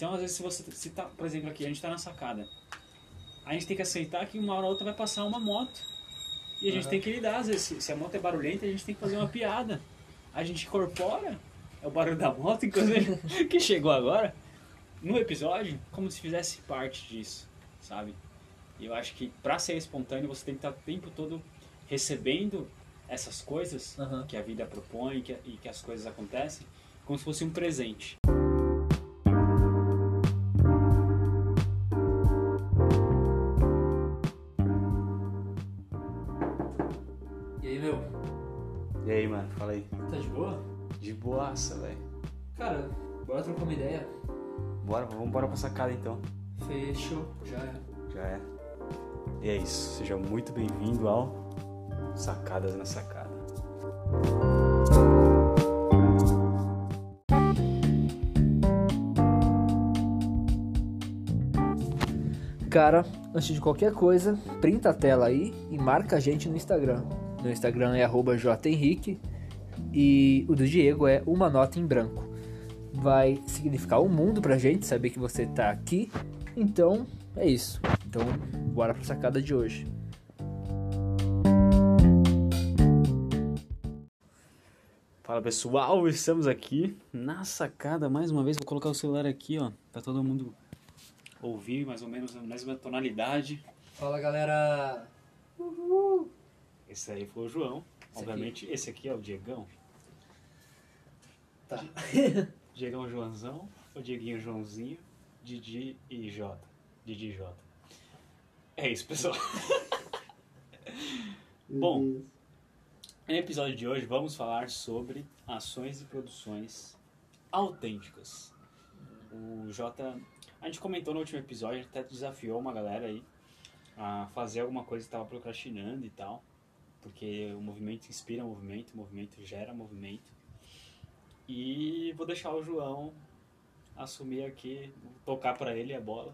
Então, às vezes, se você se tá, por exemplo, aqui, a gente tá na sacada. A gente tem que aceitar que uma hora ou outra vai passar uma moto. E a gente Aham. tem que lidar, às vezes, se- se a moto é barulhenta, a gente tem que fazer uma piada. A gente incorpora é o barulho da moto, inclusive, que chegou agora, no episódio, como se fizesse parte disso, sabe? E eu acho que pra ser espontâneo, você tem que estar o tempo todo recebendo essas coisas Aham. que a vida propõe que, e que as coisas acontecem, como se fosse um presente. Boaça, velho. Cara, bora trocar uma ideia. Bora, vamos embora pra sacada então. Fechou, já é. Já é. E é isso. Seja muito bem-vindo ao Sacadas na Sacada. Cara, antes de qualquer coisa, printa a tela aí e marca a gente no Instagram. No Instagram é jhenrique e o do Diego é uma nota em branco. Vai significar um mundo pra gente saber que você tá aqui. Então, é isso. Então, bora pra sacada de hoje. Fala pessoal, estamos aqui na sacada mais uma vez. Vou colocar o celular aqui, ó, pra todo mundo ouvir mais ou menos na mesma tonalidade. Fala galera! Esse aí foi o João. Esse Obviamente, esse aqui é o Diegão. Tá. Diegão Joãozão, o Dieguinho Joãozinho, Didi e Jota. Didi e Jota. É isso, pessoal. Bom, no episódio de hoje vamos falar sobre ações e produções autênticas. O Jota, a gente comentou no último episódio, até desafiou uma galera aí a fazer alguma coisa que estava procrastinando e tal, porque o movimento inspira movimento, o movimento gera movimento. E vou deixar o João assumir aqui, tocar para ele a bola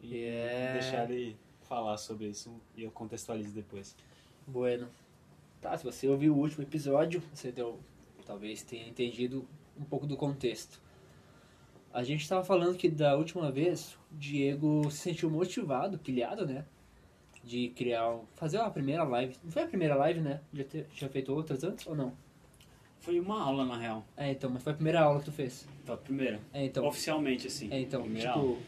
e É. deixar ele falar sobre isso e eu contextualizo depois. Bueno. Tá, se você ouviu o último episódio, você deu, talvez tenha entendido um pouco do contexto. A gente estava falando que da última vez Diego se sentiu motivado, pilhado, né? De criar, fazer uma primeira live. Não foi a primeira live, né? Já ter, tinha feito outras antes ou não? Foi uma aula na real. É, então, mas foi a primeira aula que tu fez. Foi a primeira. É, então. Oficialmente, assim. É, então, primeira tipo, aula.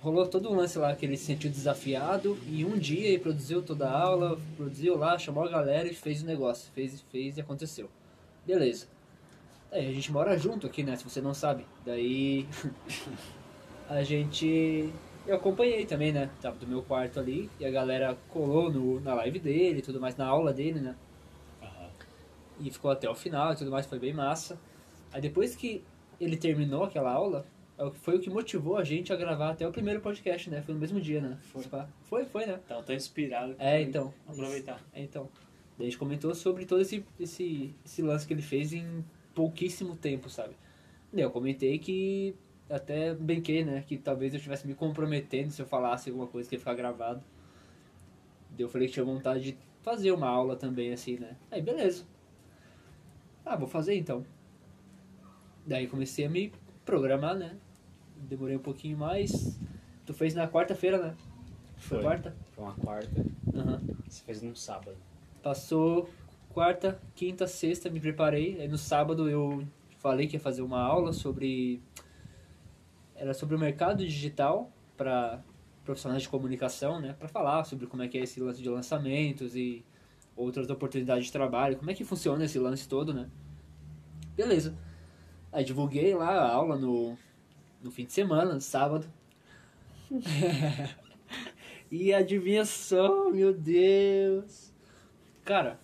rolou todo um lance lá que ele se sentiu desafiado e um dia ele produziu toda a aula, produziu lá, chamou a galera e fez o negócio. Fez, fez e aconteceu. Beleza. Aí a gente mora junto aqui, né? Se você não sabe. Daí a gente. Eu acompanhei também, né? Tava do meu quarto ali e a galera colou no, na live dele e tudo mais, na aula dele, né? E ficou até o final e tudo mais, foi bem massa. Aí depois que ele terminou aquela aula, é foi o que motivou a gente a gravar até o primeiro podcast, né? Foi no mesmo dia, né? Foi. Foi, foi, né? Tava tão inspirado É, então. aproveitar. É, então. Daí a gente comentou sobre todo esse, esse, esse lance que ele fez em pouquíssimo tempo, sabe? Daí eu comentei que até brinquei, né? Que talvez eu estivesse me comprometendo se eu falasse alguma coisa que ia ficar gravado. Daí eu falei que tinha vontade de fazer uma aula também, assim, né? Aí beleza. Ah, vou fazer então. Daí comecei a me programar, né? Demorei um pouquinho mais. Tu fez na quarta-feira, né? Foi Foi. quarta? Foi uma quarta, Aham. você fez num sábado. Passou quarta, quinta, sexta, me preparei. Aí no sábado eu falei que ia fazer uma aula sobre. Era sobre o mercado digital para profissionais de comunicação, né? Para falar sobre como é que é esse lance de lançamentos e outras oportunidades de trabalho, como é que funciona esse lance todo, né? Beleza. Aí divulguei lá a aula no, no fim de semana, no sábado. e adivinha só, meu Deus. Cara,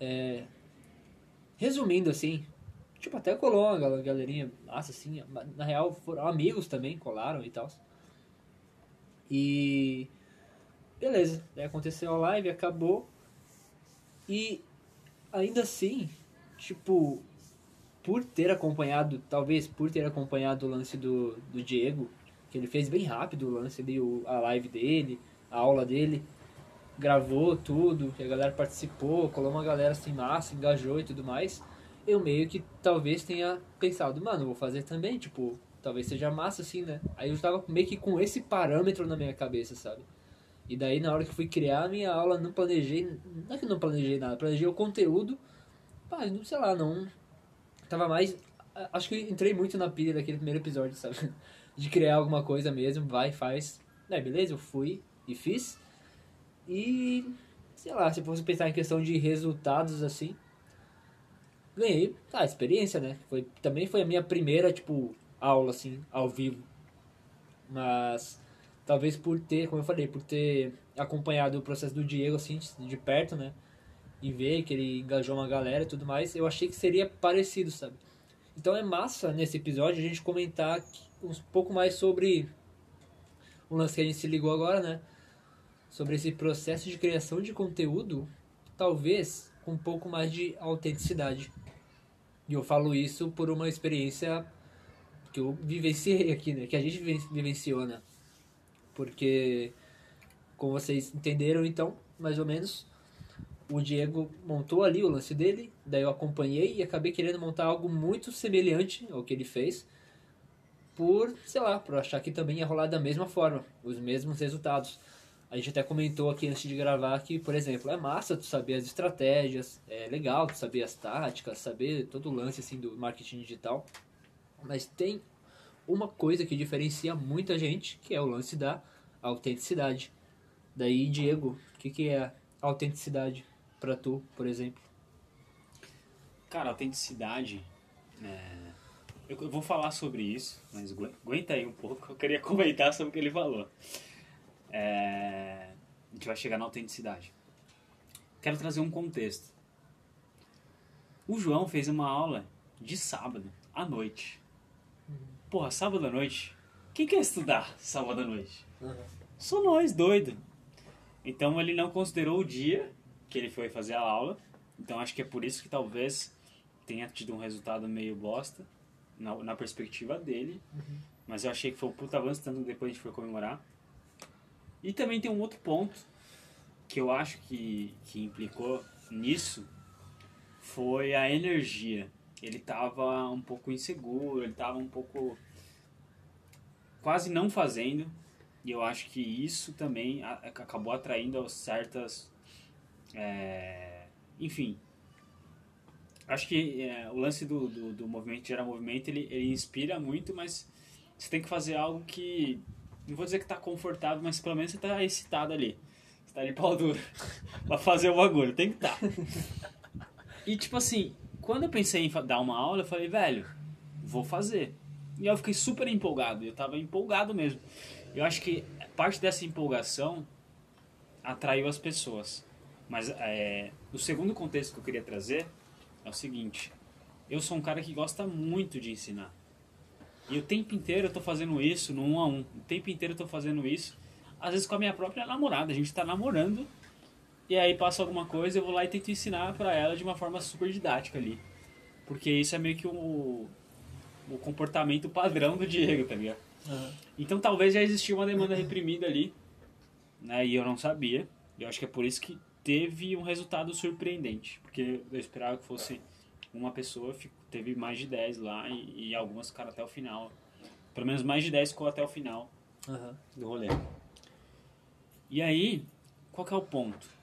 é, resumindo assim, tipo, até colou uma gal- galerinha massa, assim, na real foram amigos também, colaram e tal. E beleza, daí aconteceu a live, acabou. E ainda assim, tipo, por ter acompanhado, talvez por ter acompanhado o lance do, do Diego, que ele fez bem rápido o lance ali, a live dele, a aula dele, gravou tudo, que a galera participou, colou uma galera assim massa, engajou e tudo mais. Eu meio que talvez tenha pensado, mano, vou fazer também, tipo, talvez seja massa, assim, né? Aí eu tava meio que com esse parâmetro na minha cabeça, sabe? E daí, na hora que fui criar a minha aula, não planejei, não é que não planejei nada, planejei o conteúdo, mas, não sei lá, não... Tava mais... Acho que entrei muito na pilha daquele primeiro episódio, sabe? De criar alguma coisa mesmo, vai, faz. É, beleza, eu fui e fiz. E, sei lá, se fosse pensar em questão de resultados, assim, ganhei, tá, experiência, né? Foi, também foi a minha primeira, tipo, aula, assim, ao vivo. Mas, talvez por ter, como eu falei, por ter acompanhado o processo do Diego, assim, de perto, né? E ver que ele engajou uma galera e tudo mais, eu achei que seria parecido, sabe? Então é massa, nesse episódio, a gente comentar um pouco mais sobre o lance que a gente se ligou agora, né? Sobre esse processo de criação de conteúdo, talvez com um pouco mais de autenticidade. E eu falo isso por uma experiência que eu vivenciei aqui, né? Que a gente vivenciou, né? Porque, como vocês entenderam, então, mais ou menos, o Diego montou ali o lance dele, daí eu acompanhei e acabei querendo montar algo muito semelhante ao que ele fez, por, sei lá, por achar que também ia rolar da mesma forma, os mesmos resultados. A gente até comentou aqui antes de gravar que, por exemplo, é massa tu saber as estratégias, é legal tu saber as táticas, saber todo o lance assim do marketing digital. Mas tem uma coisa que diferencia muita gente, que é o lance da autenticidade. Daí, Diego, o que, que é autenticidade para tu, por exemplo? Cara, autenticidade. É... Eu vou falar sobre isso, mas aguenta aí um pouco. Eu queria comentar sobre o que ele falou. É... A gente vai chegar na autenticidade. Quero trazer um contexto. O João fez uma aula de sábado à noite. Porra, sábado à noite. Quem quer estudar sábado à noite? Uhum. Só nós, doido. Então ele não considerou o dia que ele foi fazer a aula. Então acho que é por isso que talvez tenha tido um resultado meio bosta na, na perspectiva dele. Uhum. Mas eu achei que foi um puta avanço, tanto depois a gente foi comemorar. E também tem um outro ponto que eu acho que, que implicou nisso foi a energia. Ele estava um pouco inseguro, ele estava um pouco quase não fazendo. E eu acho que isso também acabou atraindo certas. É, enfim. Acho que é, o lance do, do, do movimento gerar movimento ele, ele inspira muito, mas você tem que fazer algo que não vou dizer que tá confortável, mas pelo menos você tá excitado ali. Você tá de pau duro pra fazer o bagulho, tem que estar. Tá. E tipo assim, quando eu pensei em dar uma aula, eu falei, velho, vou fazer. E eu fiquei super empolgado, eu tava empolgado mesmo. Eu acho que parte dessa empolgação atraiu as pessoas. Mas é, o segundo contexto que eu queria trazer é o seguinte: eu sou um cara que gosta muito de ensinar. E o tempo inteiro eu tô fazendo isso no um a um. O tempo inteiro eu tô fazendo isso. Às vezes com a minha própria namorada. A gente tá namorando. E aí passa alguma coisa, eu vou lá e tento ensinar para ela de uma forma super didática ali. Porque isso é meio que o, o comportamento padrão do Diego, tá ligado? Uhum. Então talvez já existia uma demanda reprimida ali. Né, e eu não sabia. Eu acho que é por isso que teve um resultado surpreendente. Porque eu esperava que fosse uma pessoa teve mais de 10 lá e, e algumas ficaram até o final. Pelo menos mais de 10 ficou até o final uhum. do rolê. E aí, qual que é o ponto?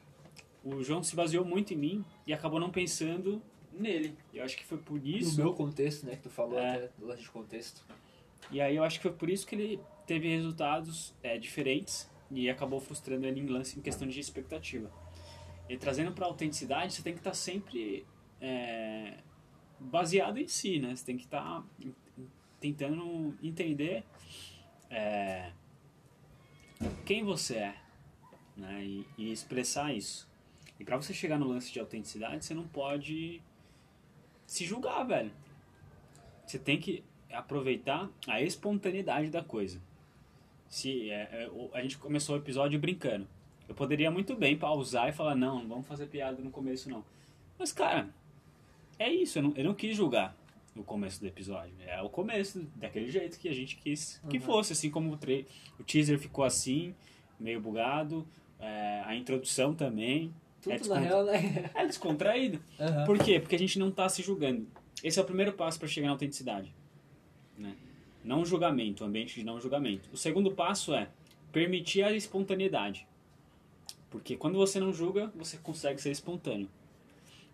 O João se baseou muito em mim e acabou não pensando nele. Eu acho que foi por isso. No meu contexto, né? Que tu falou é, até do lance de contexto. E aí eu acho que foi por isso que ele teve resultados é, diferentes e acabou frustrando ele em lance em questão de expectativa. E trazendo para autenticidade, você tem que estar tá sempre é, baseado em si, né? Você tem que estar tá tentando entender é, quem você é, né? E, e expressar isso. E para você chegar no lance de autenticidade, você não pode se julgar, velho. Você tem que aproveitar a espontaneidade da coisa. Se é, é, a gente começou o episódio brincando, eu poderia muito bem pausar e falar não, não vamos fazer piada no começo não. Mas cara, é isso, eu não, eu não quis julgar o começo do episódio. É o começo, daquele jeito que a gente quis que uhum. fosse, assim como o, o teaser ficou assim, meio bugado, é, a introdução também. Tudo é na real, né? É descontraído. Uhum. Por quê? Porque a gente não está se julgando. Esse é o primeiro passo para chegar na autenticidade. Né? Não julgamento, ambiente de não julgamento. O segundo passo é permitir a espontaneidade. Porque quando você não julga, você consegue ser espontâneo.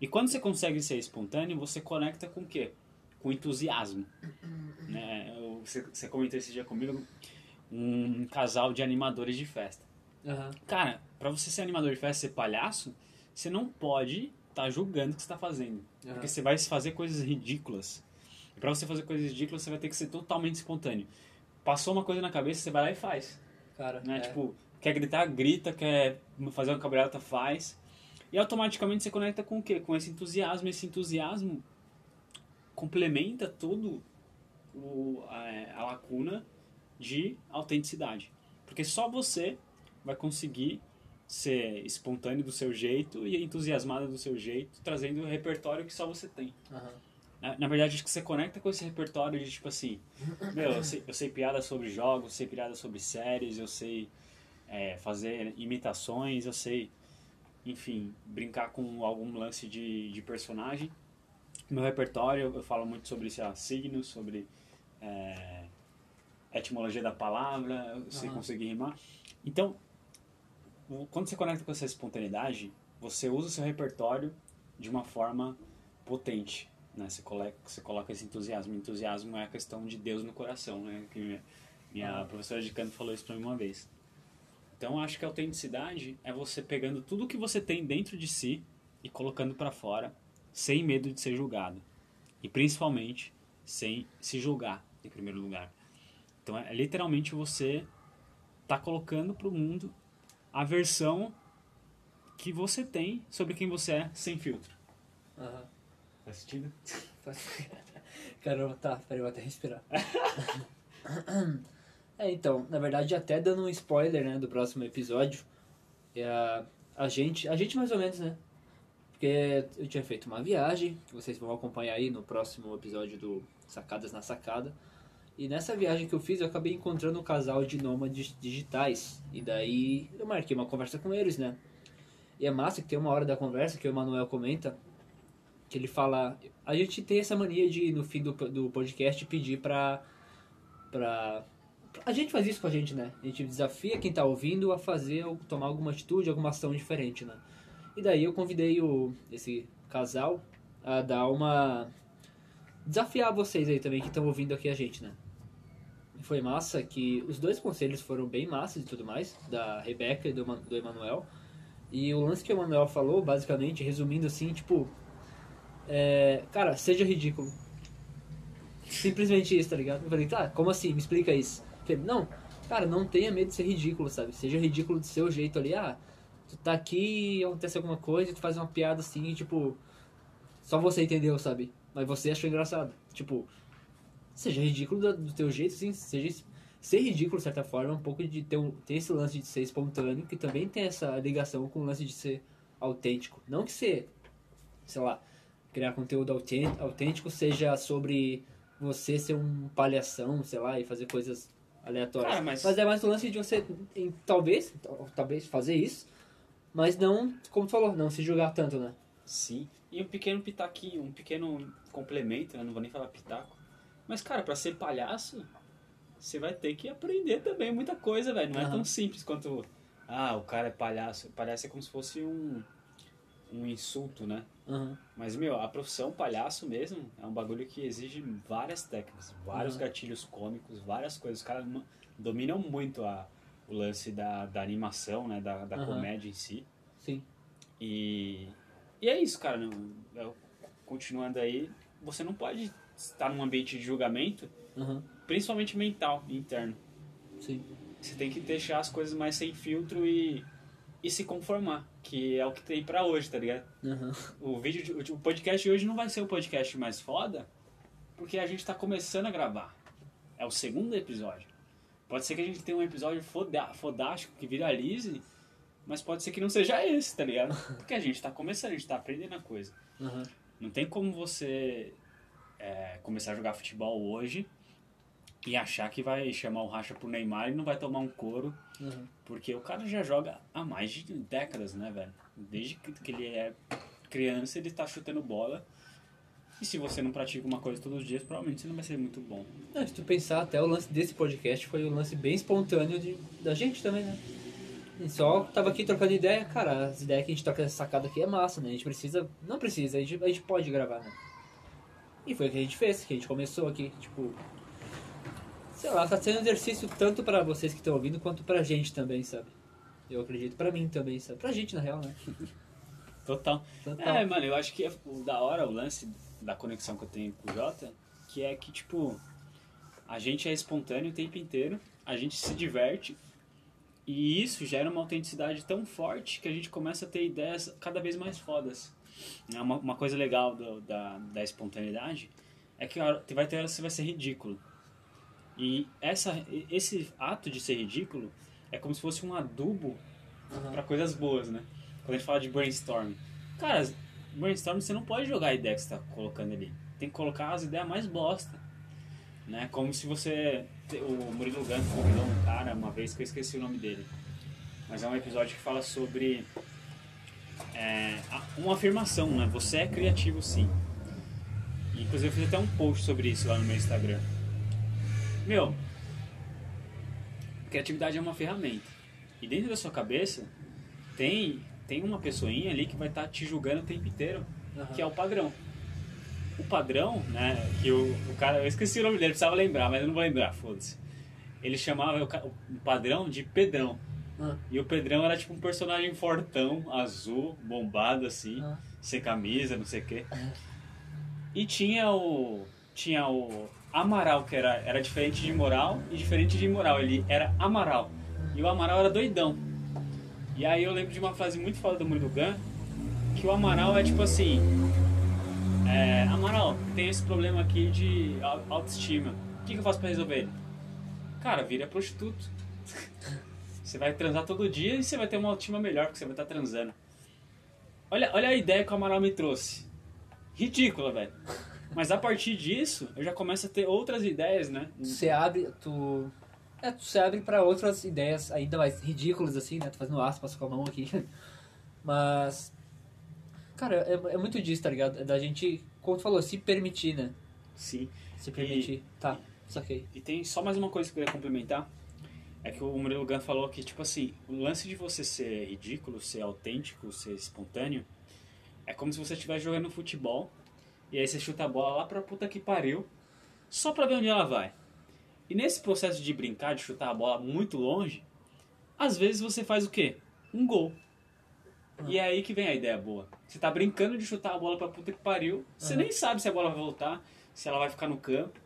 E quando você consegue ser espontâneo, você conecta com o quê? Com entusiasmo. Né? Você, você comentou esse dia comigo, um casal de animadores de festa. Aham. Cara, pra você ser animador de festa, ser palhaço, você não pode estar julgando o que você tá fazendo. Aham. Porque você vai fazer coisas ridículas. E pra você fazer coisas ridículas, você vai ter que ser totalmente espontâneo. Passou uma coisa na cabeça, você vai lá e faz. Cara, Né? é. Tipo, quer gritar, grita, quer fazer uma cabreta, faz. E automaticamente você conecta com o quê? Com esse entusiasmo. Esse entusiasmo complementa todo o, a, a lacuna de autenticidade. Porque só você vai conseguir ser espontâneo do seu jeito e entusiasmado do seu jeito, trazendo o repertório que só você tem. Aham. Na, na verdade, acho que você conecta com esse repertório de tipo assim, meu, eu sei, eu sei piadas sobre jogos, eu sei piadas sobre séries, eu sei é, fazer imitações, eu sei, enfim, brincar com algum lance de, de personagem. Meu repertório, eu falo muito sobre sei lá, signos, sobre é, etimologia da palavra, eu sei Aham. conseguir rimar. Então, quando você conecta com essa espontaneidade, você usa o seu repertório de uma forma potente. Né? Você, coloca, você coloca esse entusiasmo. Entusiasmo é a questão de Deus no coração. Né? Que minha, minha Ah. professora de canto falou isso pra mim uma vez. Então, acho que a autenticidade é você pegando tudo que você tem dentro de si e colocando pra fora, sem medo de ser julgado. E principalmente, sem se julgar, em primeiro lugar. Então, é literalmente você tá colocando pro mundo a versão que você tem sobre quem você é, sem filtro. Aham. Faz sentido? Caramba, tá, peraí, eu vou até respirar. é, então, na verdade, até dando um spoiler, né, do próximo episódio, é a, a gente, a gente mais ou menos, né, porque eu tinha feito uma viagem, que vocês vão acompanhar aí no próximo episódio do Sacadas na Sacada, e nessa viagem que eu fiz, eu acabei encontrando um casal de nômades digitais, e daí eu marquei uma conversa com eles, né, e é massa que tem uma hora da conversa que o Emanuel comenta, que ele fala. A gente tem essa mania de, no fim do, do podcast, pedir pra, pra. A gente faz isso com a gente, né? A gente desafia quem tá ouvindo a fazer, ou tomar alguma atitude, alguma ação diferente, né? E daí eu convidei o, esse casal a dar uma. desafiar vocês aí também que estão ouvindo aqui a gente, né? Foi massa que os dois conselhos foram bem massas e tudo mais, da Rebeca e do, do Emanuel. E o lance que o Emanuel falou, basicamente, resumindo assim, tipo, é, cara, seja ridículo. Simplesmente isso, tá ligado? Eu falei, tá, como assim? Me explica isso. Falei, não, cara, não tenha medo de ser ridículo, sabe? Seja ridículo do seu jeito ali. Ah, tu tá aqui acontece alguma coisa tu faz uma piada assim, tipo, só você entendeu, sabe? Mas você achou engraçado. Tipo, seja ridículo do, teu jeito, sim, seja ser ridículo de certa forma, é um pouco de ter, um, ter esse lance de ser espontâneo, que também tem essa ligação com o lance de ser autêntico. Não que ser, sei lá, criar conteúdo autên- autêntico seja sobre você ser um palhação, sei lá, e fazer coisas aleatórias. Cara, mas- é mais o lance de você, em- talvez, tal- talvez fazer isso, mas não, como tu falou, não se julgar tanto, né? Sim. E um pequeno pitaquinho, um pequeno complemento, né? Não vou nem falar pitaco. Mas, cara, pra ser palhaço, você vai ter que aprender também muita coisa, velho. Não é Aham. tão simples quanto. Ah, o cara é palhaço. Palhaço é como se fosse um. Um insulto, né? Uhum. Mas, meu, a profissão palhaço mesmo é um bagulho que exige várias técnicas, vários Uhum. gatilhos cômicos, várias coisas. Os caras dominam muito a, o lance da, da animação, né? Da, da Uhum. comédia em si. Sim. E, e é isso, cara. Eu- continuando aí, você não pode estar num ambiente de julgamento, Uhum. principalmente mental, interno. Sim. Você tem que deixar as coisas mais sem filtro e, e se conformar, que é o que tem pra hoje, tá ligado? Uhum. O vídeo, de- o podcast de hoje não vai ser o podcast mais foda, porque a gente tá começando a gravar. É o segundo episódio. Pode ser que a gente tenha um episódio foda, fodástico que viralize, mas pode ser que não seja esse, tá ligado? Porque a gente tá começando, a gente tá aprendendo a coisa. Uhum. Não tem como você é, começar a jogar futebol hoje e achar que vai chamar o racha pro Neymar e não vai tomar um couro, Uhum. porque o cara já joga há mais de décadas, né, velho? Desde que ele é criança, ele tá chutando bola E se você não pratica uma coisa todos os dias, provavelmente você não vai ser muito bom. Não, se tu pensar, até o lance desse podcast foi um lance bem espontâneo de, da gente também, né? A gente só tava aqui trocando ideia, cara, as ideias que a gente troca nessa sacada aqui é massa, né? A gente precisa. Não precisa, a gente, a gente pode gravar, né? E foi o que a gente fez, que a gente começou aqui, tipo. Sei lá, tá sendo um exercício tanto pra vocês que estão ouvindo quanto pra gente também, sabe? Eu acredito pra mim também, sabe? Pra gente, na real, né? Total. Total. É, mano, eu acho que é o da hora o lance da conexão que eu tenho com o Jota, que é que, tipo, a gente é espontâneo o tempo inteiro, a gente se diverte, e isso gera uma autenticidade tão forte que a gente começa a ter ideias cada vez mais fodas. É Uma, uma coisa legal do- da, da espontaneidade é que vai ter hora que você vai ser ridículo. E essa, esse ato de ser ridículo é como se fosse um adubo Aham. pra coisas boas, né? Quando a gente fala de brainstorm. Cara, brainstorm você não pode jogar a ideia que você tá colocando ali. Tem que colocar as ideias mais bosta. Né? Como se você. O Murilo Gun convidou um cara uma vez que eu esqueci o nome dele. Mas é um episódio que fala sobre. É, uma afirmação, né? Você é criativo sim. E, Inclusive eu fiz até um post sobre isso lá no meu Instagram. Meu, criatividade é uma ferramenta. E dentro da sua cabeça tem, tem uma pessoinha ali que vai estar te julgando o tempo inteiro, Aham. que é o padrão. O padrão, né, que o, o cara, eu esqueci o nome dele, precisava lembrar, mas eu não vou lembrar, foda-se. Ele chamava o, o padrão de Pedrão. Ah, E o Pedrão era tipo um personagem fortão, azul, bombado assim, ah. sem camisa, não sei o quê. E tinha o. Tinha o Amaral, que era, era diferente de moral e diferente de imoral. Ele era Amaral. E o Amaral era doidão. E aí eu lembro de uma frase muito foda do Murilo Gun, que o Amaral é tipo assim. É, Amaral, tem esse problema aqui de au- autoestima. O que, que eu faço pra resolver ele? Cara, vira prostituto. Você vai transar todo dia e você vai ter uma autoestima melhor, porque você vai estar transando. Olha, olha a ideia que o Amaral me trouxe. Ridícula, velho. Mas a partir disso, eu já começo a ter outras ideias, né? Você abre, tu. É, tu se abre pra outras ideias ainda mais ridículas, assim, né? Tô fazendo aspas com a mão aqui. Mas. Cara, é, é muito disso, tá ligado? É da gente, como tu falou, se permitir, né? Sim. Se permitir. Tá, saquei. E tem só mais uma coisa que eu queria complementar. É que o Murilo Gun falou que, tipo assim, o lance de você ser ridículo, ser autêntico, ser espontâneo, é como se você estivesse jogando futebol e aí você chuta a bola lá pra puta que pariu, só pra ver onde ela vai. E nesse processo de brincar, de chutar a bola muito longe, às vezes você faz o quê? Um gol. E é aí que vem a ideia boa. Você tá brincando de chutar a bola pra puta que pariu, você Uhum. nem sabe se a bola vai voltar, se ela vai ficar no campo.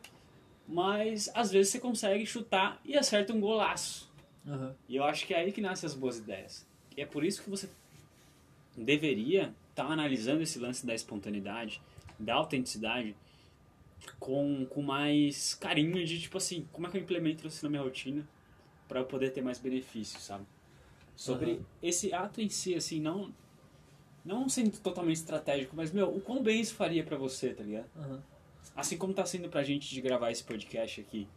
Mas às vezes você consegue chutar e acerta um golaço. Aham. E eu acho que é aí que nascem as boas ideias. E é por isso que você deveria estar analisando esse lance da espontaneidade, da autenticidade, com, com mais carinho de tipo assim, como é que eu implemento isso na minha rotina para eu poder ter mais benefícios, sabe? Sobre Aham. esse ato em si, assim, não não sendo totalmente estratégico, mas meu, o quão bem isso faria para você, tá ligado? Aham. Assim como tá sendo pra gente de gravar esse podcast aqui.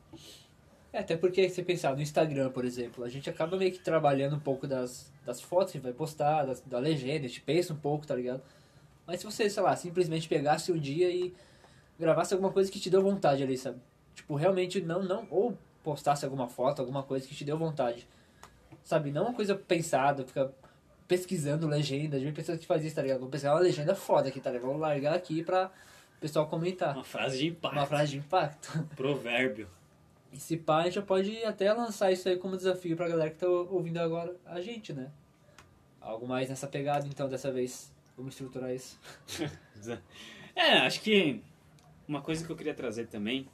É, até porque se você pensar no Instagram, por exemplo, a gente acaba meio que trabalhando um pouco das, das fotos que vai postar, das, da legenda, a gente pensa um pouco, tá ligado? Mas se você, sei lá, simplesmente pegasse um dia e gravasse alguma coisa que te deu vontade ali, sabe? Tipo, realmente não, não, ou postasse alguma foto, alguma coisa que te deu vontade. Sabe? Não uma coisa pensada, ficar pesquisando legenda, de pessoas que faz isso, tá ligado? Vou pesquisar uma legenda foda aqui, tá ligado? Vou largar aqui pra o pessoal comentar. Uma frase de impacto. Uma frase de impacto. Provérbio. E se pá, a gente já pode até lançar isso aí como desafio pra galera que tá ouvindo agora a gente, né? Algo mais nessa pegada, então, dessa vez. Vamos estruturar isso. É, acho que uma coisa que eu queria trazer também,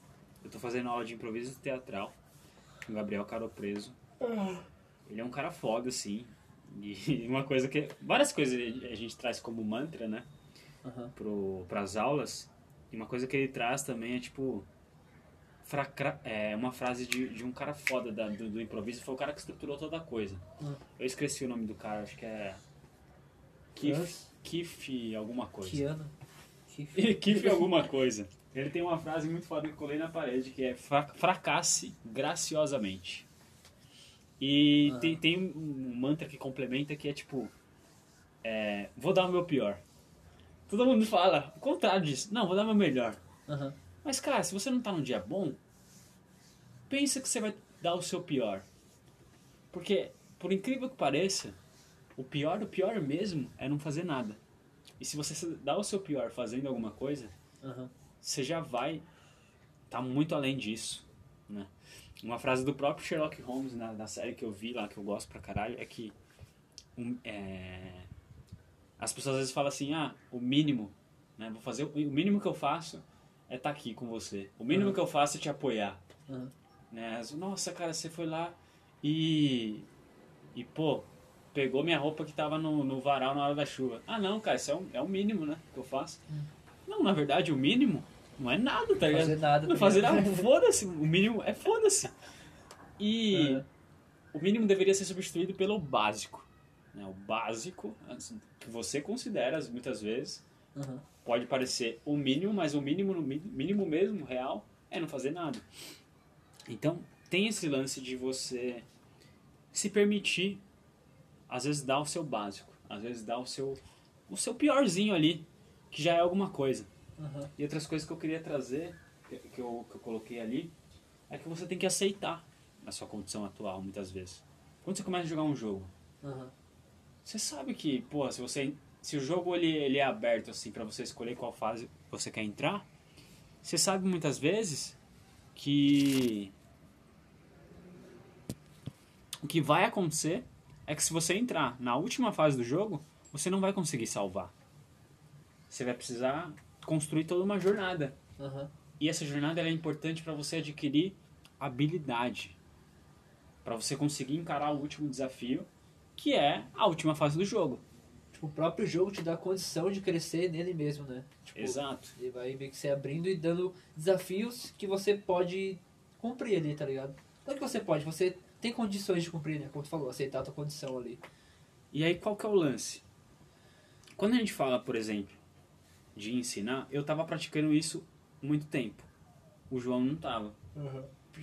eu tô fazendo aula de improviso teatral com o Gabriel Caro Preso. Ele é um cara foda, assim. E uma coisa que. Várias coisas a gente traz como mantra, né? Aham. Pro, pras aulas. E uma coisa que ele traz também é tipo. fracra- é uma frase de, de um cara foda da- do, do improviso, foi o cara que estruturou toda a coisa. Hum. Eu esqueci o nome do cara, acho que é. Hã? Keith alguma coisa. Que Equipe alguma coisa. Ele tem uma frase muito foda que eu colei na parede, que é "Fra- fracasse graciosamente. E Ah. tem, tem um mantra que complementa que é tipo, é, vou dar o meu pior. Todo mundo fala o contrário disso. Não, vou dar meu melhor. Aham. Mas, cara, se você não tá num dia bom, pensa que você vai dar o seu pior. Porque, por incrível que pareça, o pior do pior mesmo é não fazer nada. E se você dá o seu pior fazendo alguma coisa, Aham. você já vai tá muito além disso, né? Uma frase do próprio Sherlock Holmes na, na série que eu vi lá, que eu gosto pra caralho, é que um, é, as pessoas às vezes falam assim, ah, o mínimo, né? Vou fazer, o mínimo que eu faço é estar aqui com você. O mínimo Uhum. que eu faço é te apoiar, Aham. né? Nossa, cara, você foi lá e e pô, pegou minha roupa que tava no, no varal na hora da chuva. Ah, não, cara, isso é o, é o mínimo, né, que eu faço. Não, na verdade, o mínimo não é nada, tá ligado? Fazer nada. Não tá fazer nada, foda-se. O mínimo é foda-se. E É. o mínimo deveria ser substituído pelo básico. Né? O básico, assim, que você considera muitas vezes, Aham. pode parecer o mínimo, mas o mínimo, mínimo mesmo, real, é não fazer nada. Então, tem esse lance de você se permitir, às vezes, dar o seu básico, às vezes, dar o seu, o seu piorzinho ali, que já é alguma coisa. Aham. E outras coisas que eu queria trazer, que, eu, que eu coloquei ali, é que você tem que aceitar a sua condição atual, muitas vezes. Quando você começa a jogar um jogo, Aham. Você sabe que, pô, se você se o jogo ele, ele é aberto assim para você escolher qual fase você quer entrar, você sabe muitas vezes que o que vai acontecer é que se você entrar na última fase do jogo, você não vai conseguir salvar. Você vai precisar construir toda uma jornada. Aham. E essa jornada é importante para você adquirir habilidade. Para você conseguir encarar o último desafio, que é a última fase do jogo. Tipo, o próprio jogo te dá condição de crescer nele mesmo, né? Tipo, Exato. Ele vai meio que se abrindo e dando desafios que você pode cumprir ali, tá ligado? Não que você pode, você tem condições de cumprir, né? Como tu falou, aceitar a tua condição ali. E aí qual que é o lance? Quando a gente fala, por exemplo, de ensinar, eu tava praticando isso muito tempo. O João não tava.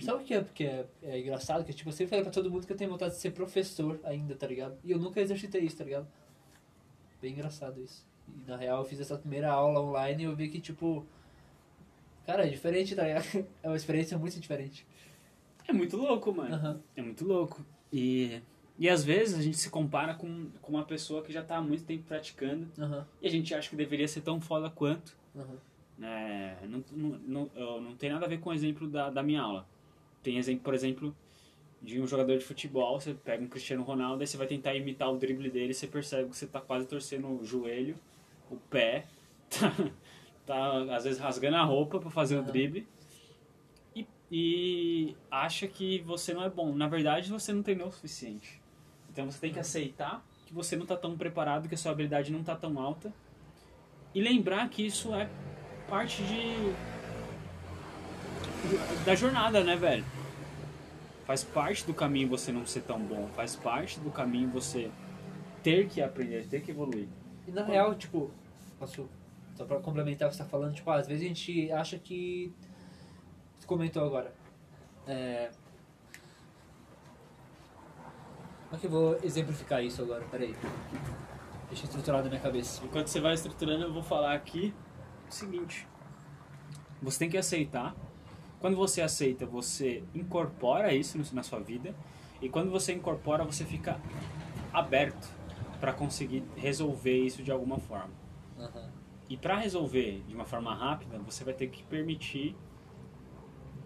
Sabe o que é, que é, é engraçado? Que tipo, eu sempre falei pra todo mundo que eu tenho vontade de ser professor ainda, tá ligado? E eu nunca exercitei isso, tá ligado? Bem engraçado isso. E na real eu fiz essa primeira aula online e eu vi que, tipo. Cara, é diferente, tá ligado? É uma experiência muito diferente. É muito louco, mano. Aham. É muito louco. E, e às vezes a gente se compara com, com uma pessoa que já tá há muito tempo praticando Aham. e a gente acha que deveria ser tão foda quanto. Aham. É, não, não, não, não tem nada a ver com o exemplo da, da minha aula. Tem exemplo, por exemplo, de um jogador de futebol, você pega um Cristiano Ronaldo, aí você vai tentar imitar o drible dele, e você percebe que você tá quase torcendo o joelho, o pé, tá, tá às vezes rasgando a roupa para fazer o Aham. drible. E, e acha que você não é bom. Na verdade, você não treinou o suficiente. Então você tem que aceitar que você não tá tão preparado, que a sua habilidade não tá tão alta. E lembrar que isso é parte de da jornada, né, velho? Faz parte do caminho você não ser tão bom, faz parte do caminho você ter que aprender, ter que evoluir. E na real, tipo, posso. Só pra complementar o que você tá falando, tipo, às vezes a gente acha que. Você comentou agora. É. Como é que eu vou exemplificar isso agora? Peraí. Deixa eu estruturar na minha cabeça. Enquanto você vai estruturando, eu vou falar aqui o seguinte: você tem que aceitar. Quando você aceita, você incorpora isso na sua vida. E quando você incorpora, você fica aberto para conseguir resolver isso de alguma forma. Aham. E para resolver de uma forma rápida, você vai ter que permitir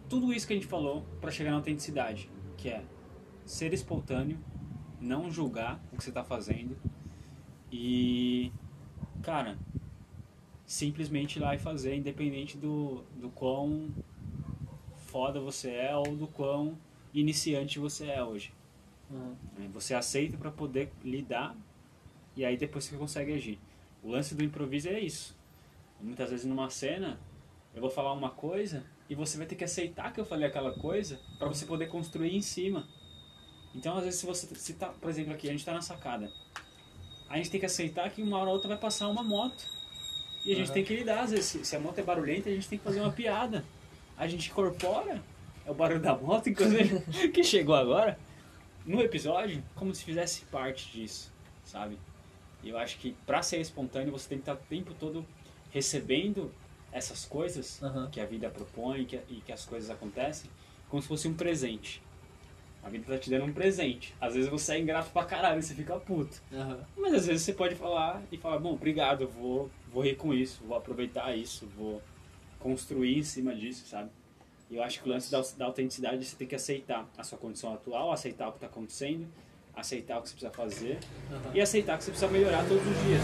tudo isso que a gente falou para chegar na autenticidade, que é ser espontâneo, não julgar o que você está fazendo e, cara, simplesmente ir lá e fazer, independente do, do quão foda você é ou do quão iniciante você é hoje. Aham. né? Você aceita para poder lidar e aí depois você consegue agir. O lance do improviso é isso. Muitas vezes numa cena eu vou falar uma coisa e você vai ter que aceitar que eu falei aquela coisa para você poder construir em cima. Então às vezes se você se tá, por exemplo aqui a gente está na sacada, a gente tem que aceitar que uma hora ou outra vai passar uma moto e a gente Aham. tem que lidar. Às vezes se a moto é barulhenta a gente tem que fazer uma piada. A gente incorpora é o barulho da moto, inclusive que chegou agora no episódio como se fizesse parte disso, sabe? E eu acho que pra ser espontâneo você tem que estar o tempo todo recebendo essas coisas Aham. que a vida propõe que, e que as coisas acontecem como se fosse um presente. A vida tá te dando um presente. Às vezes você é ingrato pra caralho você fica puto. Aham. Mas às vezes você pode falar e falar, bom, obrigado, eu vou, vou rir com isso, vou aproveitar isso, vou construir em cima disso, sabe? E eu acho que o lance da, da autenticidade você tem que aceitar a sua condição atual, aceitar o que está acontecendo, aceitar o que você precisa fazer Aham. e aceitar que você precisa melhorar todos os dias.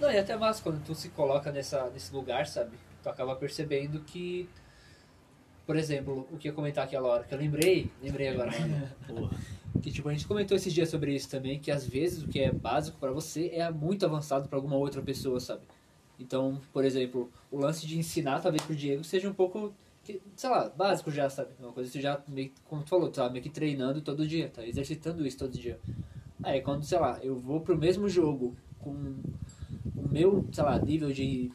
Não, e até mais quando tu se coloca nessa, nesse lugar, sabe? Tu acaba percebendo que, por exemplo, o que eu ia comentar aquela hora, que eu lembrei, lembrei agora. Porra. Que tipo, a gente comentou esses dias sobre isso também, que às vezes o que é básico pra você é muito avançado pra alguma outra pessoa, sabe? Então, por exemplo, o lance de ensinar talvez pro Diego seja um pouco, sei lá, básico já, sabe? Uma coisa que você já, meio, como tu falou, tu tá meio que treinando todo dia, tá exercitando isso todo dia. Aí quando, sei lá, eu vou pro mesmo jogo com o meu, sei lá, nível de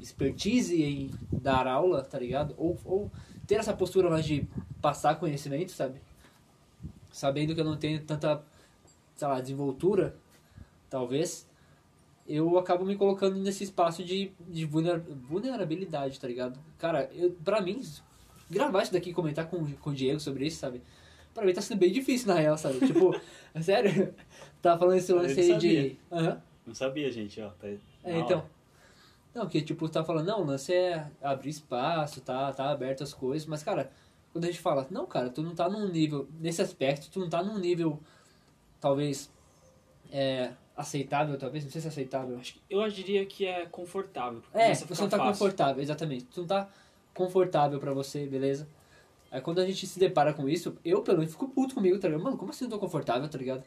expertise em dar aula, tá ligado? Ou, ou ter essa postura mais de passar conhecimento, sabe? Sabendo que eu não tenho tanta, sei lá, desenvoltura, talvez, eu acabo me colocando nesse espaço de, de vulner- vulnerabilidade, tá ligado? Cara, eu, pra mim, gravar isso daqui comentar com, com o Diego sobre isso, sabe? Pra mim tá sendo bem difícil, na real, sabe? Tipo, é sério, tava falando esse lance aí de... Aham. Não sabia, gente, ó. Tá É, então. hora. Não, que tipo, tá falando, não, o lance é abrir espaço, tá, tá aberto as coisas, mas cara, quando a gente fala, não, cara, tu não tá num nível, nesse aspecto, tu não tá num nível, talvez, é, aceitável, talvez, não sei se é aceitável. Acho que- Eu diria que é confortável. É, você não tá fácil. confortável, exatamente. Tu não tá confortável pra você, beleza? Aí quando a gente se depara com isso, eu pelo menos fico puto comigo, tá ligado? Mano, como assim eu não tô confortável, tá ligado?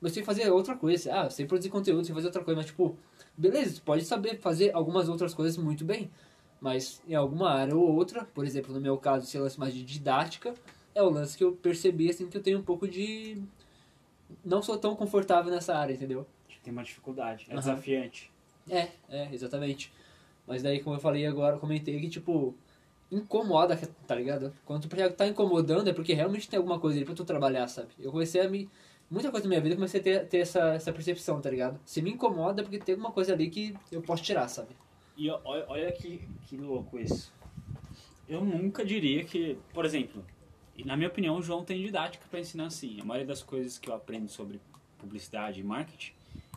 Eu sei fazer outra coisa. Ah, sei produzir conteúdo, sei fazer outra coisa, mas tipo, beleza, tu pode saber fazer algumas outras coisas muito bem. Mas em alguma área ou outra, por exemplo, no meu caso, esse lance mais de didática, é o lance que eu percebi assim que eu tenho um pouco de. Não sou tão confortável nessa área, entendeu? Tem uma dificuldade, é Aham. desafiante. É, é, exatamente. Mas daí, como eu falei agora, eu comentei que, tipo, incomoda, tá ligado? Quando tu tá incomodando é porque realmente tem alguma coisa ali pra tu trabalhar, sabe? Eu comecei a me... Muita coisa na minha vida eu comecei a ter, ter essa, essa percepção, tá ligado? Se me incomoda é porque tem alguma coisa ali que eu posso tirar, sabe? E olha, olha que, que louco isso. Eu nunca diria que, por exemplo, e na minha opinião, o João tem didática para ensinar assim. A maioria das coisas que eu aprendo sobre publicidade e marketing,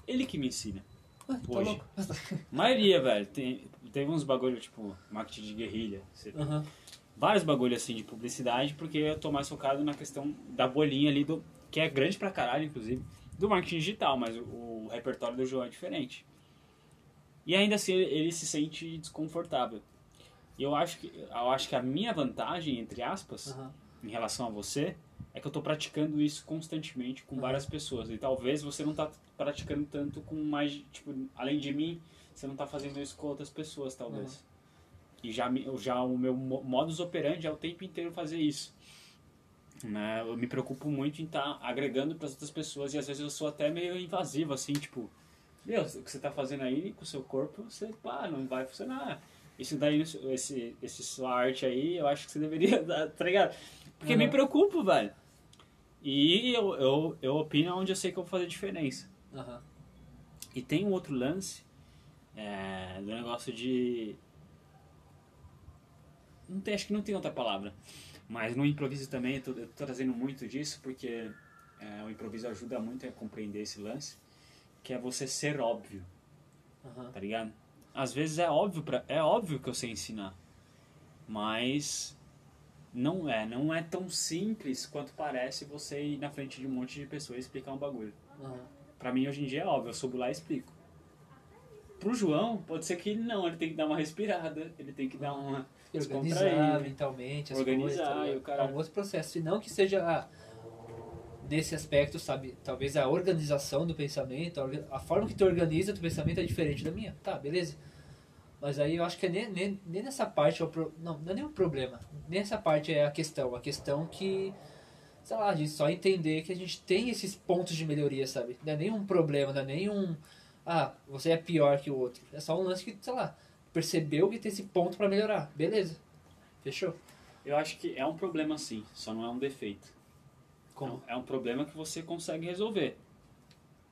ele que me ensina. Ué, tá Hoje. maioria, velho, tem, teve uns bagulho tipo marketing de guerrilha, Aham. vários bagulho assim de publicidade, porque eu tô mais focado na questão da bolinha ali, do, que é grande pra caralho, inclusive, do marketing digital, mas o, o repertório do João é diferente. E ainda assim ele, se sente desconfortável. E eu acho que eu acho que a minha vantagem, entre aspas, Aham. Em relação a você, é que eu tô praticando isso constantemente com Aham. várias pessoas. E talvez você não tá praticando tanto com mais, tipo, além de mim, você não tá fazendo isso com outras pessoas, talvez. E já, já o meu mo- modus operandi é o tempo inteiro fazer isso. Né? Eu me preocupo muito em estar agregando para as outras pessoas e às vezes eu sou até meio invasivo, assim, tipo, meu, o que você tá fazendo aí com o seu corpo, você, pá, não vai funcionar. Isso daí, esse, esse sua arte aí, eu acho que você deveria dar, tá ligado? Porque me Aham. preocupo, velho. E eu, eu, eu opino onde eu sei que eu vou fazer diferença. Aham. E tem um outro lance é, do negócio de. Não tem, acho que não tem outra palavra. Mas no improviso também eu tô, eu tô trazendo muito disso porque é, o improviso ajuda muito a compreender esse lance. Que é você ser óbvio, Aham. tá ligado? Às vezes é óbvio, pra, é óbvio que eu sei ensinar. Mas não é, não é tão simples quanto parece você ir na frente de um monte de pessoas e explicar um bagulho. Aham. Pra mim, hoje em dia, é óbvio, eu subo lá e explico. Pro João, pode ser que não, ele tem que dar uma respirada, ele tem que dar uma Organizar mentalmente as Organizar, coisas. tá e o caralho. É um outro processo. E não que seja ah, nesse aspecto, sabe? Talvez a organização do pensamento, a forma que tu organiza teu pensamento é diferente da minha. Tá, beleza. Mas aí eu acho que é nem, nem, nem nessa parte é o não, não é o problema. Nessa parte é a questão. A questão que, sei lá, a gente só entender que a gente tem esses pontos de melhoria, sabe? Não é nem um problema, não é nem um. Ah, você é pior que o outro. É só um lance que, sei lá, percebeu que tem esse ponto pra melhorar. Beleza. Fechou? Eu acho que é um problema sim, só não é um defeito. Como? É um problema que você consegue resolver.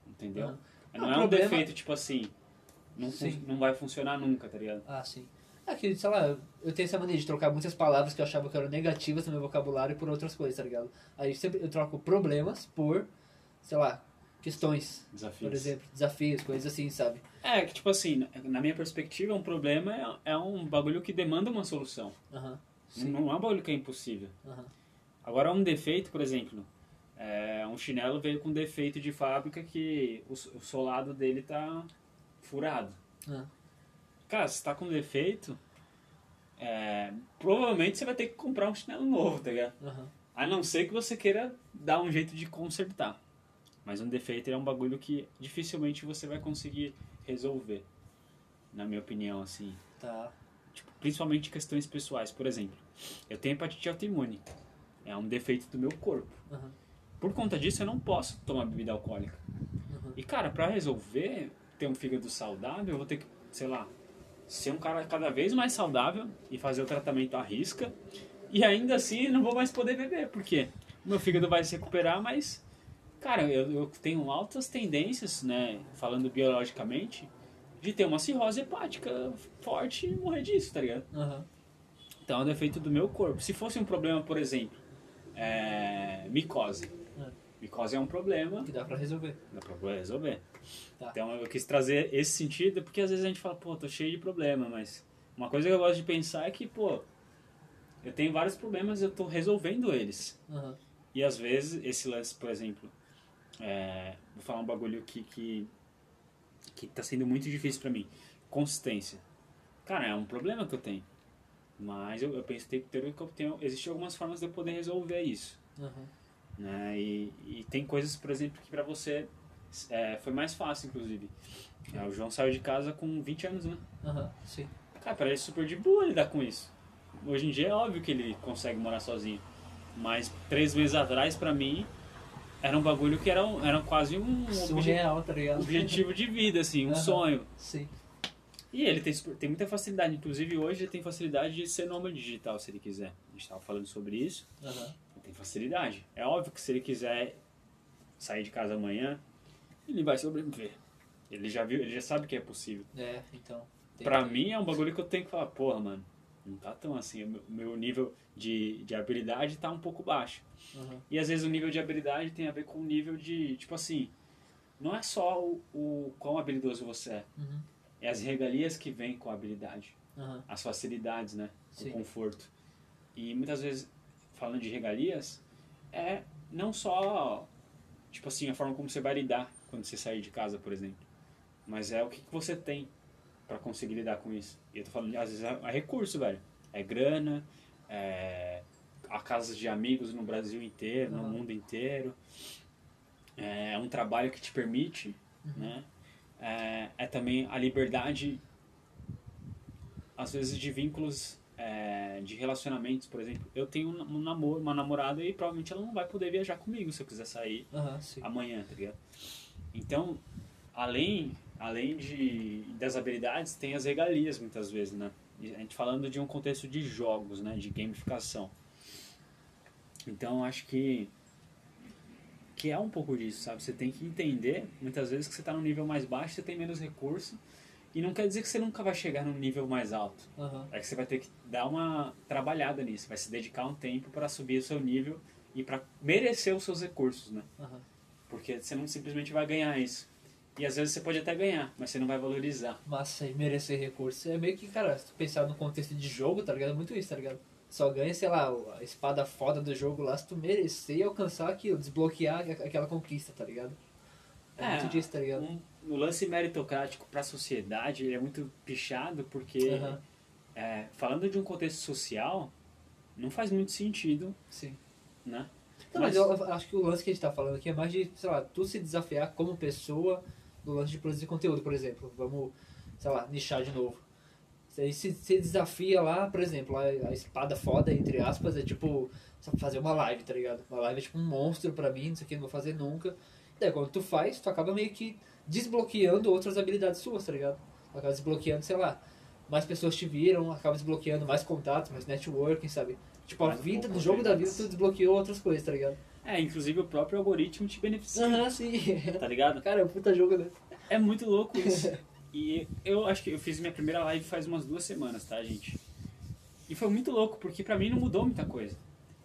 Entendeu? Não O é um problema- defeito, tipo assim, não, não vai funcionar nunca, tá ligado? Ah, sim. É que, sei lá, eu tenho essa mania de trocar muitas palavras que eu achava que eram negativas no meu vocabulário por outras coisas, tá ligado? Aí sempre eu troco problemas por, sei lá, questões, Desafios. por exemplo, desafios, coisas assim, sabe? É, que tipo assim, na minha perspectiva, um problema é, é um bagulho que demanda uma solução. Sim. Não é um bagulho que é impossível. Agora, um defeito, por exemplo, é, um chinelo veio com defeito de fábrica que o, o solado dele tá furado. Ah. Cara, se tá com defeito, é, provavelmente você vai ter que comprar um chinelo novo, tá ligado? Aham. A não ser que você queira dar um jeito de consertar. Mas um defeito é um bagulho que dificilmente você vai conseguir resolver. Na minha opinião, assim. Tá. Tipo, principalmente questões pessoais. Por exemplo, eu tenho hepatite autoimune. É um defeito do meu corpo. Aham. Por conta disso, eu não posso tomar bebida alcoólica. Uhum. E, cara, pra resolver ter um fígado saudável, eu vou ter que, sei lá, ser um cara cada vez mais saudável e fazer o tratamento à risca. E ainda assim, não vou mais poder beber, porque meu fígado vai se recuperar, mas, cara, eu, eu tenho altas tendências, né, falando biologicamente, de ter uma cirrose hepática forte e morrer disso, tá ligado? Aham. Então é um defeito do meu corpo. Se fosse um problema, por exemplo, é, micose. Micose é um problema, Que dá pra resolver. dá pra resolver. Tá. Então eu quis trazer esse sentido, porque às vezes a gente fala, pô, tô cheio de problema, mas uma coisa que eu gosto de pensar é que, pô, eu tenho vários problemas e eu tô resolvendo eles. Aham. E às vezes esse lance, por exemplo, é, vou falar um bagulho que, que, que tá sendo muito difícil pra mim. Consistência. Cara, é um problema que eu tenho. Mas eu, eu penso que tem que eu tenho, existem algumas formas de eu poder resolver isso. Aham. Né? E, e tem coisas, por exemplo, que pra você é, foi mais fácil, inclusive. É, o João saiu de casa com 20 anos, né? Aham. Sim. Cara, pra ele é super de boa lidar com isso. Hoje em dia é óbvio que ele consegue morar sozinho. Mas três meses atrás, pra mim, era um bagulho que era, um- era quase um Surreal, tá ligado? objetivo de vida, assim, um Aham. sonho. Sim. E ele tem, tem muita facilidade. Inclusive, hoje ele tem facilidade de ser nômade digital, se ele quiser. A gente tava falando sobre isso. Aham. Tem facilidade. É óbvio que se ele quiser sair de casa amanhã, ele vai sobreviver. Ele já viu, ele já sabe que é possível. É, então. tem Pra mim é um bagulho que eu tenho que falar, porra, mano, não tá tão assim. O meu- nível de, de habilidade tá um pouco baixo. Aham. E às vezes o nível de habilidade tem a ver com o nível de, tipo assim, não é só o, o quão habilidoso você é, Uhum. é as regalias que vêm com a habilidade, Aham. as facilidades, né? Sim. O conforto. E muitas vezes, falando de regalias, é não só, tipo assim, a forma como você vai lidar quando você sair de casa, por exemplo, mas é o que, que você tem pra conseguir lidar com isso. E eu tô falando, às vezes, é, é recurso, velho. É grana, é a casas de amigos no Brasil inteiro, no Aham. mundo inteiro. É um trabalho que te permite, Uhum. né? É, é também a liberdade, às vezes, de vínculos, é, de relacionamentos, por exemplo. Eu tenho um, namoro, uma namorada e provavelmente ela não vai poder viajar comigo se eu quiser sair sim. amanhã, tá ligado? Então, além, além de, das habilidades, tem as regalias muitas vezes, né? A gente falando de um contexto de jogos, né? De gamificação. Então, acho que que é um pouco disso, sabe? Você tem que entender, muitas vezes, que você está num nível mais baixo, você tem menos recurso, e não quer dizer que você nunca vai chegar num nível mais alto. Aham. É que você vai ter que dar uma trabalhada nisso, vai se dedicar um tempo para subir o seu nível e para merecer os seus recursos, né? Aham. Porque você não simplesmente vai ganhar isso. E às vezes você pode até ganhar, mas você não vai valorizar. Mas sem merecer recurso. É meio que, cara, se tu pensar no contexto de jogo, tá ligado? É muito isso, tá ligado? Só ganha, sei lá, a espada foda do jogo lá se tu merecer alcançar aquilo, desbloquear aquela conquista, tá ligado? É, É, muito disso, tá ligado? Um, o lance meritocrático para a sociedade ele é muito pichado porque, Aham. é, falando de um contexto social, não faz muito sentido, Sim. né? Não, mas eu acho que o lance que a gente tá falando aqui é mais de, sei lá, tu se desafiar como pessoa no lance de produzir conteúdo, por exemplo. Vamos, sei lá, nichar de novo. Você se, se desafia lá, por exemplo, a, a espada foda, entre aspas, é tipo fazer uma live, tá ligado? Uma live é tipo um monstro pra mim, não sei o que, não vou fazer nunca. Daí quando tu faz, tu acaba meio que desbloqueando outras habilidades suas, tá ligado? Tu acaba desbloqueando, sei lá, mais pessoas te viram, acaba desbloqueando mais contatos, mais networking, sabe? Tipo, a Mais vida, no jogo da vida, tu desbloqueou outras coisas, tá ligado? É, inclusive o próprio algoritmo te beneficia, Aham, sim. tá ligado? Cara, é um puta jogo, né? É muito louco isso. E eu acho que eu fiz minha primeira live faz umas duas semanas, tá, gente? E foi muito louco, porque pra mim não mudou muita coisa.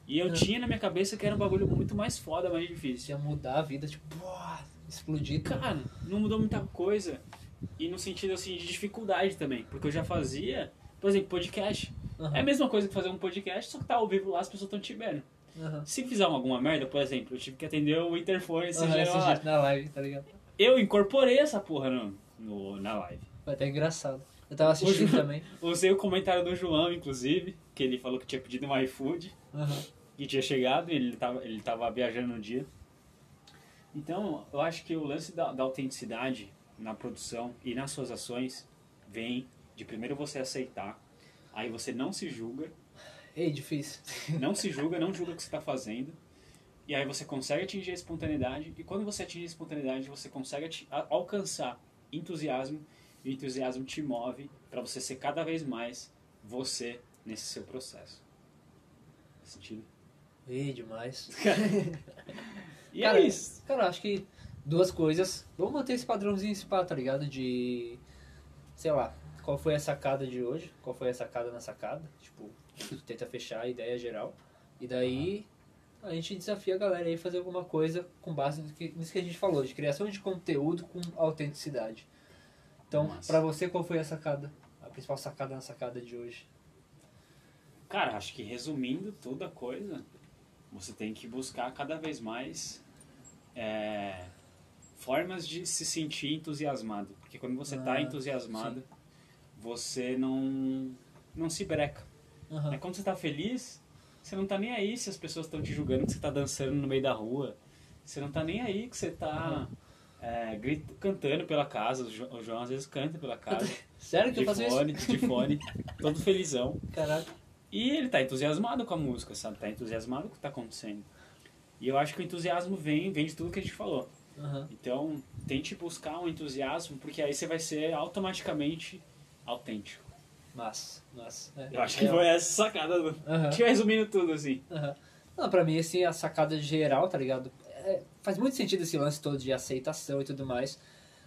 E eu Não. tinha na minha cabeça que era um bagulho muito mais foda, mais difícil. Ia mudar a vida, tipo, explodir. Cara, não mudou muita coisa. E no sentido assim de dificuldade também. Porque eu já fazia, por exemplo, podcast. Aham, É a mesma coisa que fazer um podcast, só que tá ao vivo lá, as pessoas estão te vendo. aham. Se fizer alguma merda, por exemplo, eu tive que atender o interfone, lá. jeito na live, tá ligado? Eu incorporei essa porra no, no- na live. Foi até engraçado. Eu tava assistindo Hoje- também. Usei o comentário do João, inclusive, que ele falou que tinha pedido um iFood, Aham. que tinha chegado e ele tava, ele tava viajando no dia. Então, eu acho que o lance da, da autenticidade na produção e nas suas ações vem de primeiro você aceitar, aí você não se julga, Ei, difícil. não se julga, não julga o que você está fazendo, e aí você consegue atingir a espontaneidade, e quando você atinge a espontaneidade, você consegue alcançar entusiasmo, e o entusiasmo te move para você ser cada vez mais você nesse seu processo. Faz sentido? Ei, demais. E Cara, é isso. Cara, acho que duas coisas. Vamos manter esse padrãozinho, esse pá, tá ligado? De. Sei lá, qual foi a sacada de hoje? Qual foi a sacada na sacada? Tipo, tenta fechar a ideia geral. E daí a gente desafia a galera aí a fazer alguma coisa com base nisso que, nisso que a gente falou, de criação de conteúdo com autenticidade. Então, pra você, qual foi a sacada? A principal sacada na sacada de hoje? Cara, acho que resumindo toda a coisa, você tem que buscar cada vez mais é, formas de se sentir entusiasmado. Porque quando você está Ah, entusiasmado, você não, não se breca. Aham. É quando você tá feliz, você não tá nem aí se as pessoas estão te julgando que você tá dançando no meio da rua. Você não tá nem aí que você tá é, grito, cantando pela casa. O Jo- o João às vezes canta pela casa. Sério que eu de isso? fone, de fone, todo felizão. Caraca. E ele tá entusiasmado com a música, sabe? Tá entusiasmado com o que tá acontecendo. E eu acho que o entusiasmo vem, vem de tudo que a gente falou. Aham. Então, tente buscar um entusiasmo, porque aí você vai ser automaticamente autêntico. Massa, massa. É, Eu acho que real. foi essa sacada do... Aham. Que resumindo tudo, assim. Aham. Não, pra mim, assim, a sacada geral, tá ligado? É, faz muito sentido esse lance todo de aceitação e tudo mais.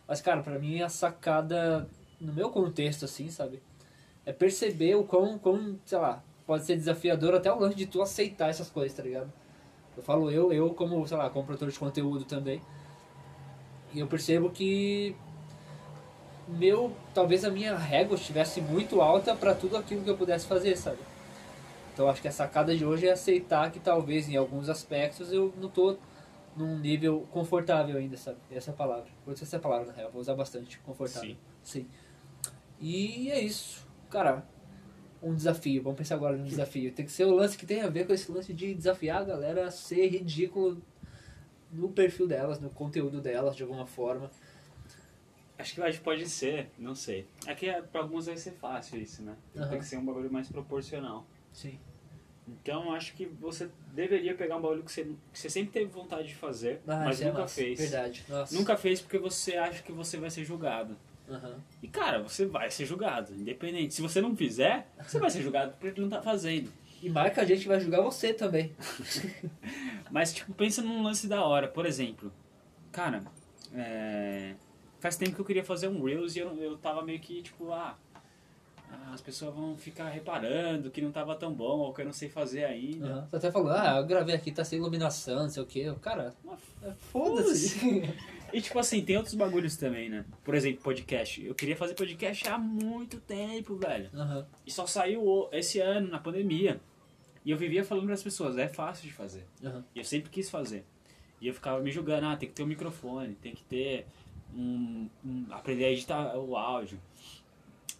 Mas, cara, pra mim, a sacada, no meu contexto, assim, sabe? É perceber o quão, quão, sei lá, pode ser desafiador até o lance de tu aceitar essas coisas, tá ligado? Eu falo eu, eu como, sei lá, como produtor de conteúdo também. E eu percebo que meu, talvez a minha régua estivesse muito alta pra tudo aquilo que eu pudesse fazer, sabe? Então acho que a sacada de hoje é aceitar que talvez em alguns aspectos eu não tô num nível confortável ainda, sabe? Essa é a palavra. Vou usar essa palavra na real, vou usar bastante, confortável. Sim. Sim. E é isso. Cara, um desafio, vamos pensar agora no desafio. Tem que ser o lance que tem a ver com esse lance de desafiar a galera a ser ridículo no perfil delas, no conteúdo delas, de alguma forma. Acho que pode- pode ser, não sei. É que é, pra alguns vai ser fácil isso, né? Aham. Tem que ser um bagulho mais proporcional. Sim. Então acho que você deveria pegar um bagulho que você, que você sempre teve vontade de fazer, mas isso é nunca massa. fez. Verdade. Nossa. Nunca fez porque você acha que você vai ser julgado. Aham. E cara, você vai ser julgado, independente. Se você não fizer, você vai ser julgado porque não tá fazendo. E marca a gente vai julgar você também. Mas, tipo, pensa num lance da hora. Por exemplo, cara, é, faz tempo que eu queria fazer um Reels e eu, eu tava meio que, tipo, ah, as pessoas vão ficar reparando que não tava tão bom ou que eu não sei fazer ainda. Aham. Você até falou, ah, eu gravei aqui, tá sem iluminação, não sei o que. Cara, é foda-se. E, tipo assim, tem outros bagulhos também, né? Por exemplo, podcast. Eu queria fazer podcast há muito tempo, velho. Aham. E só saiu esse ano, na pandemia. E eu vivia falando para as pessoas, é fácil de fazer. Aham. E eu sempre quis fazer. E eu ficava me julgando, ah, tem que ter um microfone, tem que ter um, um- aprender a editar o áudio.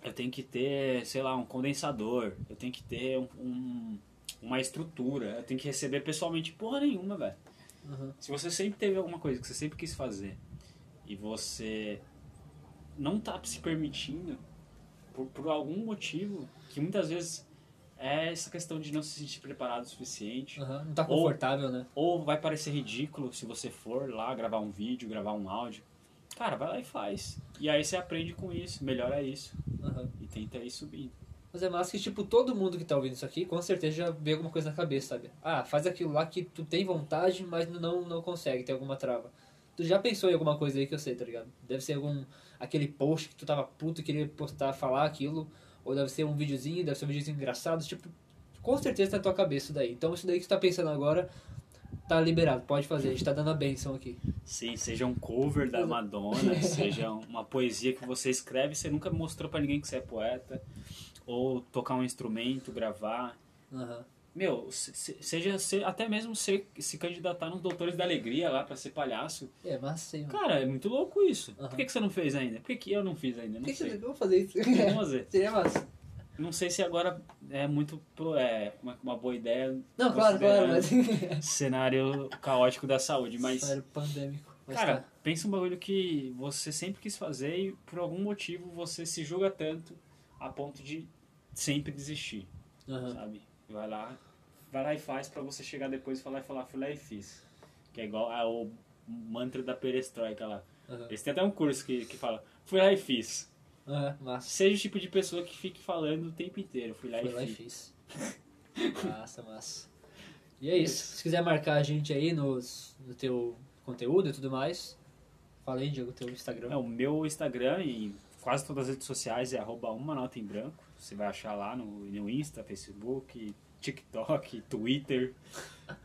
Eu tenho que ter, sei lá, um condensador. Eu tenho que ter um, um- uma estrutura. Eu tenho que receber pessoalmente porra nenhuma, velho. Aham. Se você sempre teve alguma coisa que você sempre quis fazer e você não tá se permitindo por, por algum motivo que muitas vezes é essa questão de não se sentir preparado o suficiente Aham. Não tá Ou- confortável, né? ou vai parecer ridículo se você for lá gravar um vídeo, gravar um áudio. Cara, vai lá e faz. E aí você aprende com isso, melhora isso Aham. e tenta ir subindo. Mas é massa que, tipo, todo mundo que tá ouvindo isso aqui, com certeza já vê alguma coisa na cabeça, sabe? Ah, faz aquilo lá que tu tem vontade, mas não, não consegue, tem alguma trava. Tu já pensou em alguma coisa aí que eu sei, tá ligado? Deve ser algum. aquele post que tu tava puto e queria postar, falar aquilo. Ou deve ser um videozinho, deve ser um videozinho engraçado. Tipo, com certeza tá na tua cabeça daí. Então isso daí que tu tá pensando agora tá liberado, pode fazer. A gente tá dando a benção aqui. Sim, seja um cover da Madonna, seja uma poesia que você escreve e você nunca mostrou pra ninguém que você é poeta. Ou tocar um instrumento, gravar. Aham. Meu, se- se- seja até mesmo ser, se candidatar nos Doutores da Alegria lá pra ser palhaço. É, mas sim, mano. Cara, é muito louco isso. Aham. Por que, que você não fez ainda? Por que, que eu não fiz ainda? Por Não que que sei. vou fazer isso? Vamos fazer. Seria massa. Não sei se agora é muito pro- é, uma, uma boa ideia. Não, claro, claro, mas. Cenário caótico da saúde, mas. Sério, pandêmico. Cara, tá. pensa um bagulho que você sempre quis fazer e por algum motivo você se julga tanto a ponto de sempre desistir, Aham. sabe? Vai lá, vai lá e faz pra você chegar depois e falar e falar, fui lá e fiz. Que é igual ao mantra da perestroika lá. Aham. Eles têm até um curso que, que fala, fui lá e fiz. Massa. Seja o tipo de pessoa que fique falando o tempo inteiro, fui lá Foi e lá e fiz. fiz. Massa, massa. E é isso. Se quiser marcar a gente aí nos, no teu conteúdo e tudo mais, fala aí, Diego, teu Instagram. É, o meu Instagram e quase todas as redes sociais é arroba uma nota em branco. Você vai achar lá no, no Insta, Facebook, TikTok, Twitter,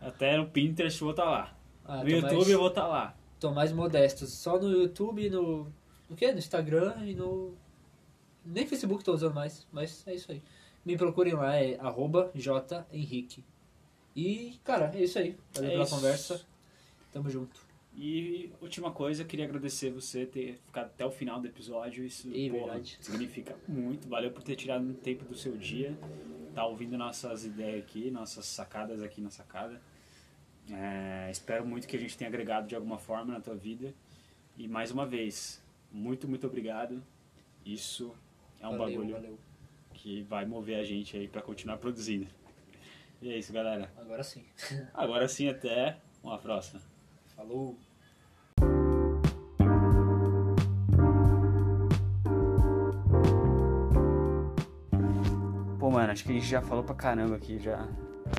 até no Pinterest eu vou estar lá. Ah, no YouTube mais, eu vou estar lá. tô mais modesto. Só no YouTube e no. No quê? No Instagram e no. Nem Facebook tô usando mais, mas é isso aí. Me procurem lá, é arroba jhenrique. E, cara, é isso aí. Valeu É pela isso. conversa. Tamo junto. E última coisa, queria agradecer você ter ficado até o final do episódio. Isso Ih, porra, significa muito. Valeu por ter tirado um tempo do seu dia. Tá ouvindo nossas ideias aqui, nossas sacadas aqui na sacada. É, espero muito que a gente tenha agregado de alguma forma na tua vida. E mais uma vez, muito, muito obrigado. Isso é um valeu, bagulho valeu. que vai mover a gente aí pra continuar produzindo. E é isso, galera. Agora sim. Agora sim, até uma próxima. Falou. Mano, acho que a gente já falou pra caramba aqui, já.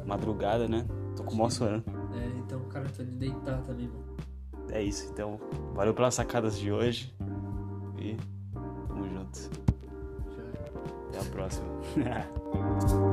Madrugada, né? Tô com o maior sono. É, então, cara, tô indo deitar também, mano. É isso, então. Valeu pelas sacadas de hoje. E tamo junto. Já. Até a próxima.